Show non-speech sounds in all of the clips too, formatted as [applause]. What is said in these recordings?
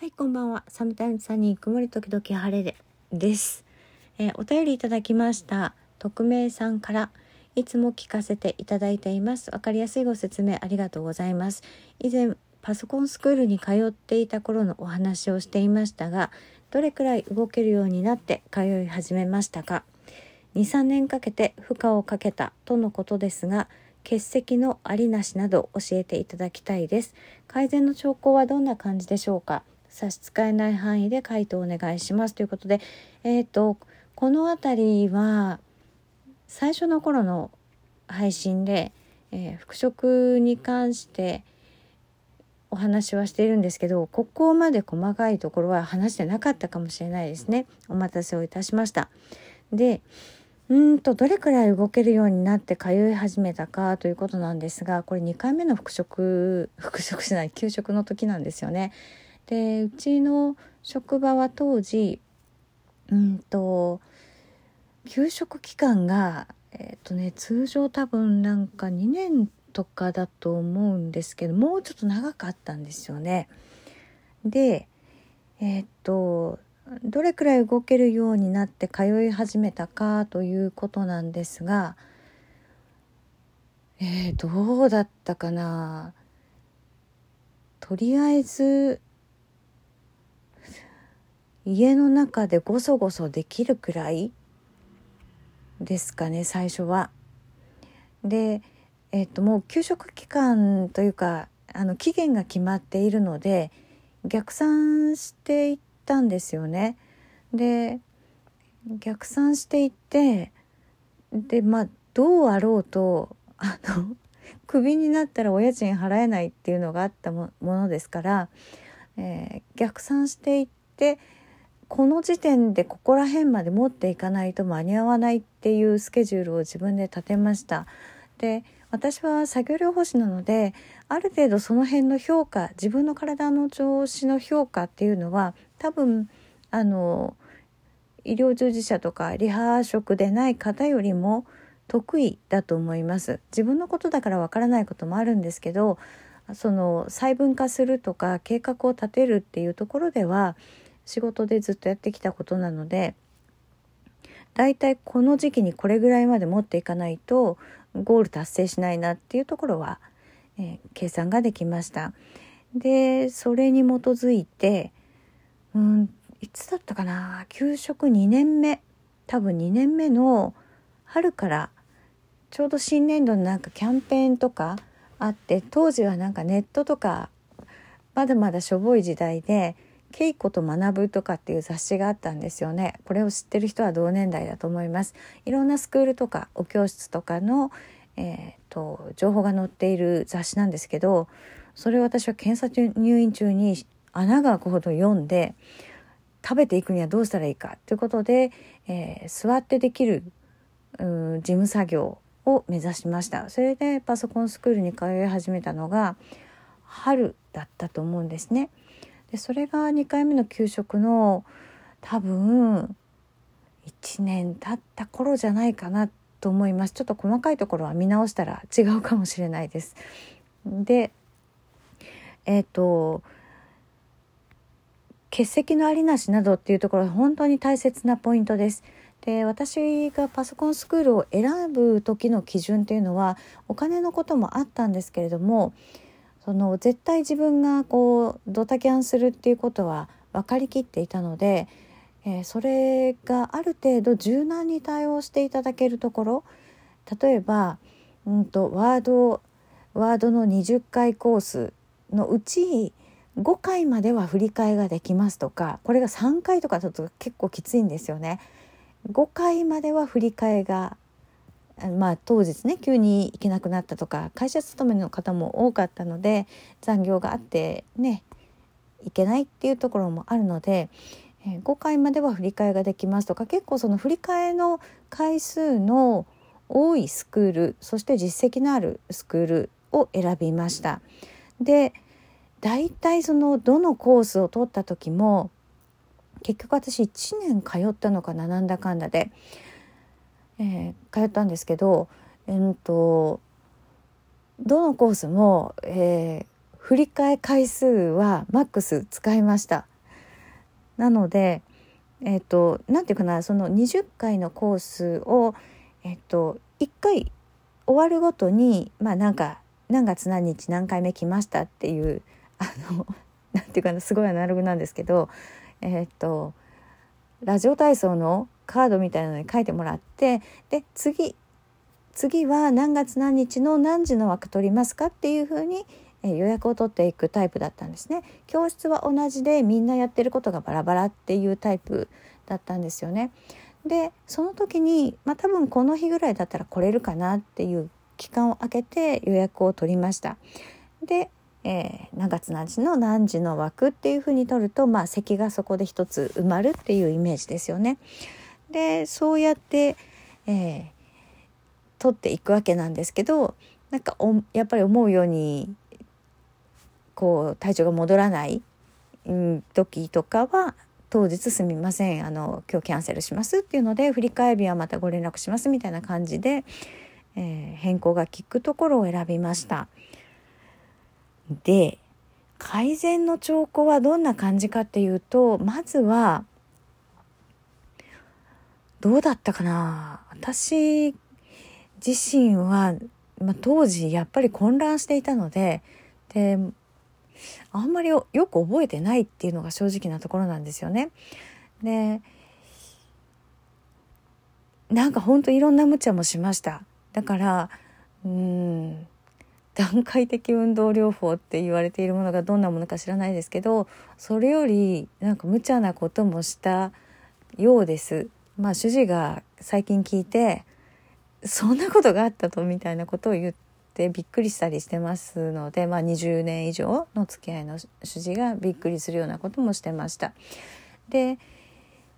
はい、こんばんは。サムタイムサニー、曇り時々晴れでです、えー、お便りいただきました。匿名さんからいつも聞かせていただいています。わかりやすいご説明ありがとうございます。以前、パソコンスクールに通っていた頃のお話をしていましたが、どれくらい動けるようになって通い始めましたか ?2、3年かけて負荷をかけたとのことですが、欠席のありなしなど教えていただきたいです。改善の兆候はどんな感じでしょうか差し支えない範囲で回答お願いしますということで、え、ー、と、この辺りは最初の頃の配信で、えー、復職に関してお話はしているんですけど、ここまで細かいところは話してなかったかもしれないですね。お待たせをいたしました。で、うんとどれくらい動けるようになって通い始めたかということなんですがこれ2回目の復職復職しない給食の時なんですよね。でうちの職場は当時うんと給食期間がえっ、ー、とね通常多分なんか2年とかだと思うんですけどもうちょっと長かったんですよね。でえっ、ー、とどれくらい動けるようになって通い始めたかということなんですがえー、どうだったかなとりあえず家の中でごそごそできるくらい？ですかね最初は。で、えっと、もう給食期間というかあの期限が決まっているので逆算していったんですよね。で逆算していってでまあどうあろうとあの [laughs] クビになったらお家賃払えないっていうのがあったものですから、えー、逆算していってこの時点でここら辺まで持っていかないと間に合わないっていうスケジュールを自分で立てました。で私は作業療法士なのである程度その辺の評価自分の体の調子の評価っていうのは多分あの医療従事者とかリハ職でない方よりも得意だと思います自分のことだからわからないこともあるんですけどその細分化するとか計画を立てるっていうところでは仕事でずっとやってきたことなのでだいたいこの時期にこれぐらいまで持っていかないとゴール達成しないなっていうところは、えー、計算ができました。でそれに基づいてうんいつだったかな給食2年目多分2年目の春からちょうど新年度のなんかキャンペーンとかあって当時はなんかネットとかまだまだしょぼい時代で稽古と学ぶとかっていう雑誌があったんですよね。これを知ってる人は同年代だと思います。いろんなスクールとかお教室とかの、えーと、情報が載っている雑誌なんですけどそれを私は検査中入院中に穴が開くほど読んで食べていくにはどうしたらいいかということで、えー、座ってできる事務作業を目指しました。それでパソコンスクールに通い始めたのが春だったと思うんですね。でそれが2回目の給食の多分1年経った頃じゃないかなと思いますちょっと細かいところは見直したら違うかもしれないです。でえっ、ー、と欠席のありなしなどっていうところは本当に大切なポイントです。で私がパソコンスクールを選ぶ時の基準っていうのはお金のこともあったんですけれどもその絶対自分がこうドタキャンするっていうことは分かりきっていたので、えー、それがある程度柔軟に対応していただけるところ例えば、うんと、ワードワードの20回コースのうち5回までは振り替えができますとかこれが3回とかだと結構きついんですよね。5回までは振り替えがまあ、当日ね急に行けなくなったとか会社勤めの方も多かったので残業があってね行けないっていうところもあるので、え5回までは振り替えができますとか結構その振り替えの回数の多いスクールそして実績のあるスクールを選びました。で大体そのどのコースを取った時も結局私1年通ったのかななんだかんだで。えー、通ったんですけど、えーと、どのコースも、えー、振り替え回数はマックス使いました。なのでえっ、ー、と何て言うかなその20回のコースをえっ、ー、と1回終わるごとにまあなんか何月何日何回目来ましたっていうあの何て言うかなすごいアナログなんですけどえっ、ー、とラジオ体操のカードみたいなのに書いてもらってで次次は何月何日の何時の枠取りますかっていうふうに予約を取っていくタイプだったんですね。教室は同じでみんなやってることがバラバラっていうタイプだったんですよね。でその時に、まあ、多分この日ぐらいだったら来れるかなっていう期間を空けて予約を取りました。で、えー、何月何時の何時の枠っていうふうに取ると、まあ、席がそこで一つ埋まるっていうイメージですよね。でそうやって、えー、取っていくわけなんですけどなんかおやっぱり思うようにこう体調が戻らない、うん、時とかは当日すみませんあの今日キャンセルしますっていうので振り替え日はまたご連絡しますみたいな感じで、えー、変更が効くところを選びました。で改善の兆候はどんな感じかっていうとまずはどうだったかな？私自身は、まあ、当時やっぱり混乱していたのでであんまりよく覚えてないっていうのが正直なところなんですよね。でなんかほんといろんな無茶もしました。だからうん段階的運動療法って言われているものがどんなものか知らないですけどそれよりなんか無茶なこともしたようです。まあ主治が最近聞いてそんなことがあったとみたいなことを言ってびっくりしたりしてますので、まあ、20年以上の付き合いの主治がびっくりするようなこともしてました。で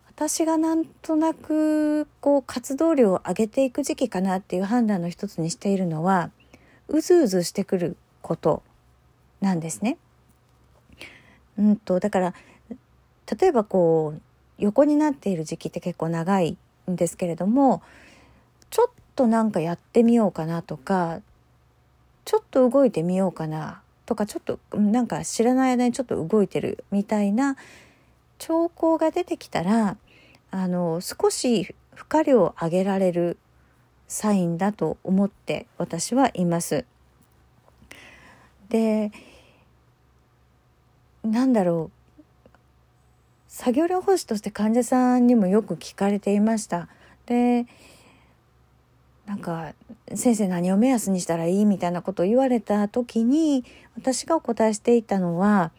私がなんとなくこう活動量を上げていく時期かなっていう判断の一つにしているのはうずうずしてくることなんですね。うんとだから例えばこう横になっている時期って結構長いんですけれどもちょっとなんかやってみようかなとかちょっと動いてみようかなとかちょっとなんか知らない間にちょっと動いてるみたいな兆候が出てきたらあの少し負荷量を上げられるサインだと思って私はいます。でなんだろう作業療法士として患者さんにもよく聞かれていました。でなんか先生何を目安にしたらいいみたいなことを言われた時に私がお答えしていたのは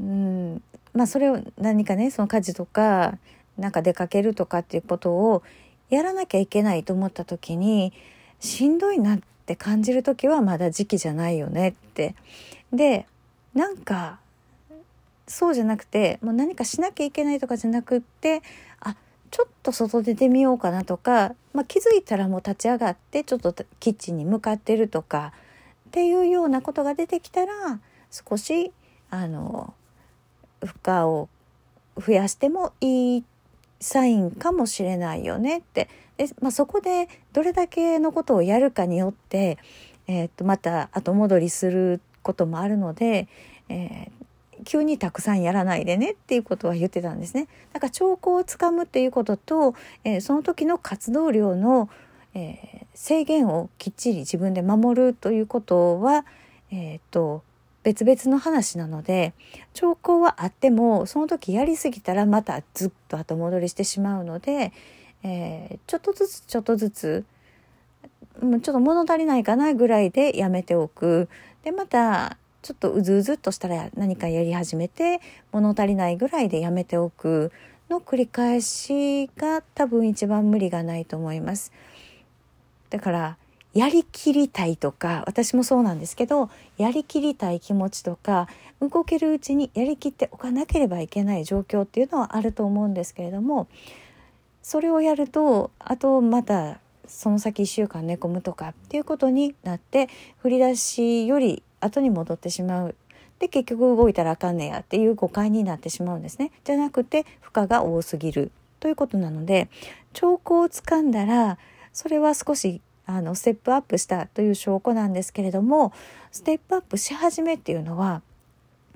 うんまあそれを何かねその家事とかなんか出かけるとかっていうことをやらなきゃいけないと思った時にしんどいなって感じる時はまだ時期じゃないよねって。でなんかそうじゃなくてもう何かしなきゃいけないとかじゃなくってあちょっと外出てみようかなとか、まあ、気づいたらもう立ち上がってちょっとキッチンに向かってるとかっていうようなことが出てきたら少しあの負荷を増やしてもいいサインかもしれないよねって。で、まあ、そこでどれだけのことをやるかによって、えー、とまた後戻りすることもあるので、えー、急にたくさんやらないでねっていうことは言ってたんですね。だから兆候をつかむっていうことと、えー、その時の活動量の、えー、制限をきっちり自分で守るということは、えーと、別々の話なので兆候はあってもその時やりすぎたらまたずっと後戻りしてしまうので、えー、ちょっとずつちょっとずつもうちょっと物足りないかなぐらいでやめておく。でまたちょっとうずうずっとしたら何かやり始めて物足りないぐらいでやめておくの繰り返しが多分一番無理がないと思います。だからやりきりたいとか私もそうなんですけどやりきりたい気持ちとか動けるうちにやりきっておかなければいけない状況っていうのはあると思うんですけれどもそれをやるとあとまたその先1週間寝込むとかっていうことになって振り出しより後に戻ってしまう。で結局動いたらあかんねやっていう誤解になってしまうんですね。じゃなくて負荷が多すぎるということなので兆候をつかんだらそれは少しあのステップアップしたという証拠なんですけれどもステップアップし始めっていうのは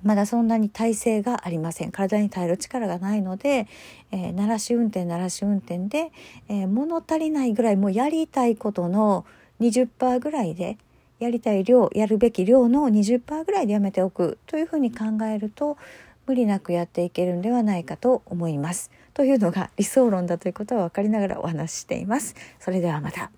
まだそんなに体勢がありません体に耐える力がないので、えー、鳴らし運転鳴らし運転で、えー、物足りないぐらいもうやりたいことの20%ぐらいでやりたい量やるべき量の20%ぐらいでやめておくというふうに考えると無理なくやっていけるんではないかと思います。というのが理想論だということは分かりながらお話ししています。それではまた。